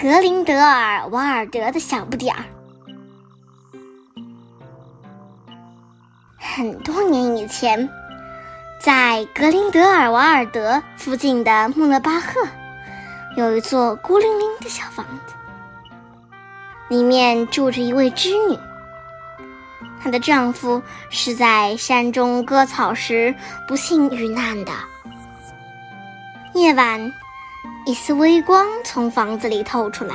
格林德尔瓦尔德的小不点儿。很多年以前，在格林德尔瓦尔德附近的穆勒巴赫，有一座孤零零的小房子，里面住着一位织女。她的丈夫是在山中割草时不幸遇难的。夜晚，一丝微光从房子里透出来。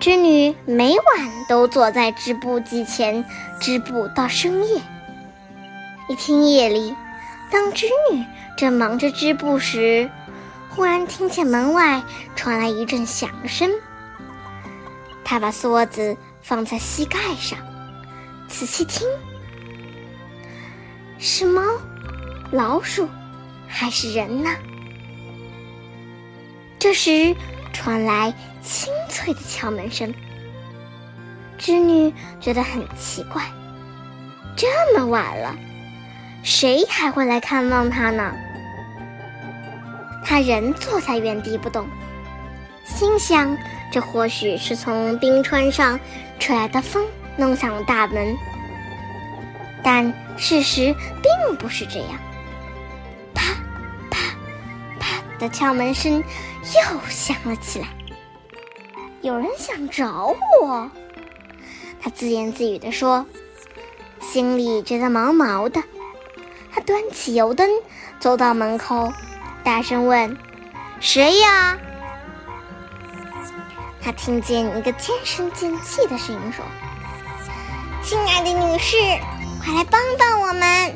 织女每晚都坐在织布机前织布到深夜。一天夜里，当织女正忙着织布时，忽然听见门外传来一阵响声。她把梭子放在膝盖上，仔细听，是猫、老鼠还是人呢？这时传来。清脆的敲门声，织女觉得很奇怪，这么晚了，谁还会来看望她呢？她仍坐在原地不动，心想：这或许是从冰川上吹来的风弄响了大门。但事实并不是这样，的敲门声又响了起来。有人想找我，他自言自语地说，心里觉得毛毛的。他端起油灯，走到门口，大声问：“谁呀？”他听见一个尖声尖气的声音说：“亲爱的女士，快来帮帮我们！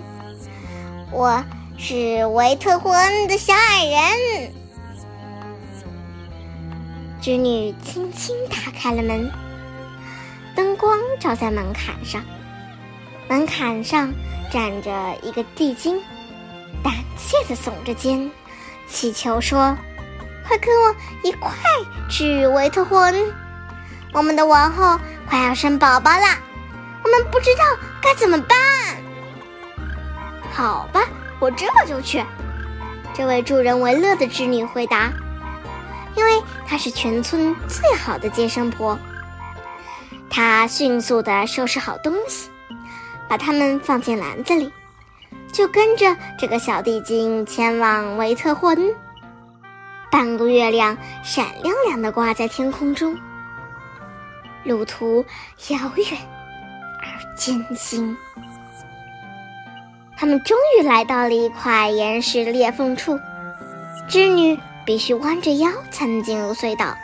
我是维特霍恩的小矮人。”织女轻轻打开了门，灯光照在门槛上，门槛上站着一个地精，胆怯的耸着肩，祈求说：“快跟我一块去维特霍恩，我们的王后快要生宝宝了，我们不知道该怎么办。”好吧，我这就去。”这位助人为乐的织女回答。因为她是全村最好的接生婆，她迅速地收拾好东西，把它们放进篮子里，就跟着这个小地精前往维特霍恩。半个月亮闪亮亮地挂在天空中，路途遥远而艰辛。他们终于来到了一块岩石裂缝处，织女。必须弯着腰才能进入隧道。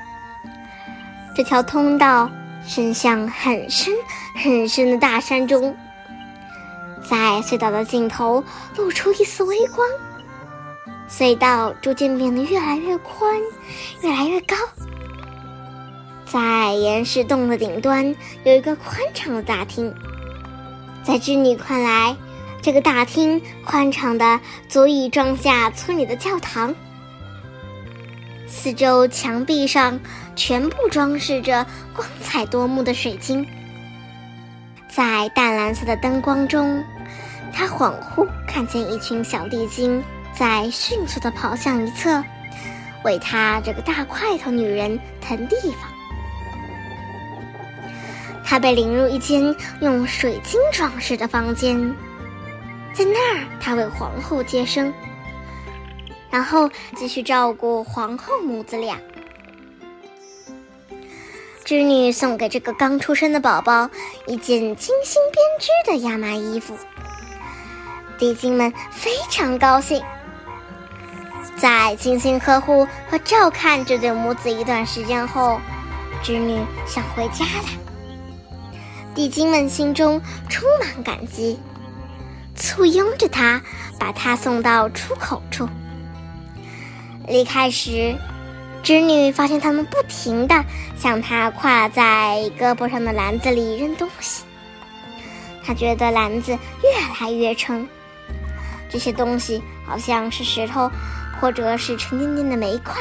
这条通道伸向很深很深的大山中，在隧道的尽头露出一丝微光。隧道逐渐变得越来越宽，越来越高。在岩石洞的顶端有一个宽敞的大厅，在织女看来，这个大厅宽敞的足以装下村里的教堂。四周墙壁上全部装饰着光彩夺目的水晶，在淡蓝色的灯光中，他恍惚看见一群小地精在迅速地跑向一侧，为他这个大块头女人腾地方。他被领入一间用水晶装饰的房间，在那儿，他为皇后接生。然后继续照顾皇后母子俩。织女送给这个刚出生的宝宝一件精心编织的亚麻衣服，地精们非常高兴。在精心呵护和照看这对母子一段时间后，织女想回家了。地精们心中充满感激，簇拥着她，把她送到出口处。离开时，织女发现他们不停地向她挎在胳膊上的篮子里扔东西。她觉得篮子越来越沉，这些东西好像是石头，或者是沉甸甸的煤块。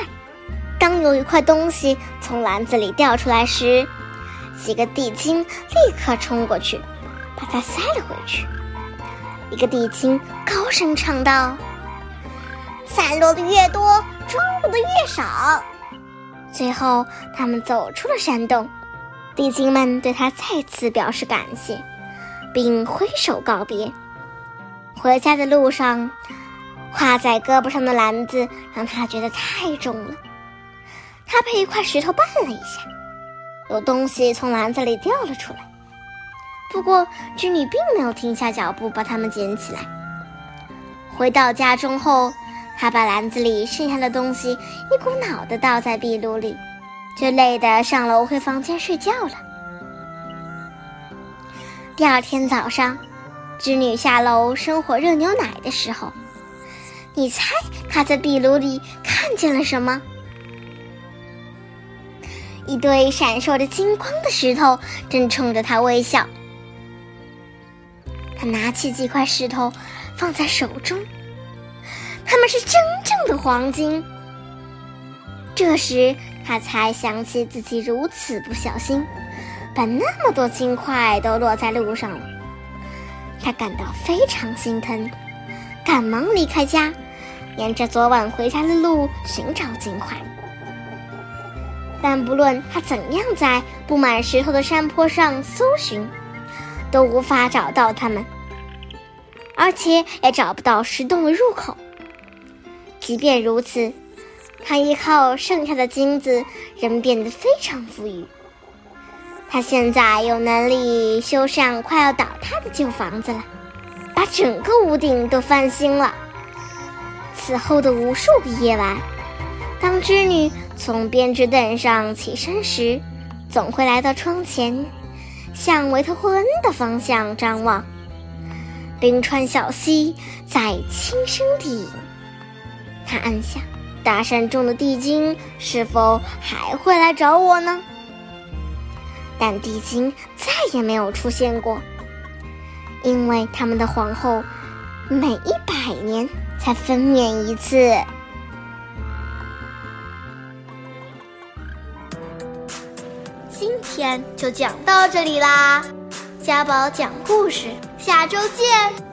当有一块东西从篮子里掉出来时，几个地精立刻冲过去，把它塞了回去。一个地精高声唱道：“散落的越多。”装入的越少，最后，他们走出了山洞，地精们对他再次表示感谢，并挥手告别。回家的路上，挎在胳膊上的篮子让他觉得太重了，他被一块石头绊了一下，有东西从篮子里掉了出来。不过，织女并没有停下脚步把它们捡起来。回到家中后，他把篮子里剩下的东西一股脑的倒在壁炉里，就累得上楼回房间睡觉了。第二天早上，织女下楼生火热牛奶的时候，你猜她在壁炉里看见了什么？一堆闪烁着金光的石头正冲着她微笑。他拿起几块石头，放在手中。他们是真正的黄金。这时，他才想起自己如此不小心，把那么多金块都落在路上了。他感到非常心疼，赶忙离开家，沿着昨晚回家的路寻找金块。但不论他怎样在布满石头的山坡上搜寻，都无法找到他们，而且也找不到石洞的入口。即便如此，他依靠剩下的金子，仍变得非常富裕。他现在有能力修缮快要倒塌的旧房子了，把整个屋顶都翻新了。此后的无数个夜晚，当织女从编织凳上起身时，总会来到窗前。向维特霍恩的方向张望，冰川小溪在轻声低吟。他暗想：大山中的地精是否还会来找我呢？但地精再也没有出现过，因为他们的皇后每一百年才分娩一次。今天就讲到这里啦，家宝讲故事，下周见。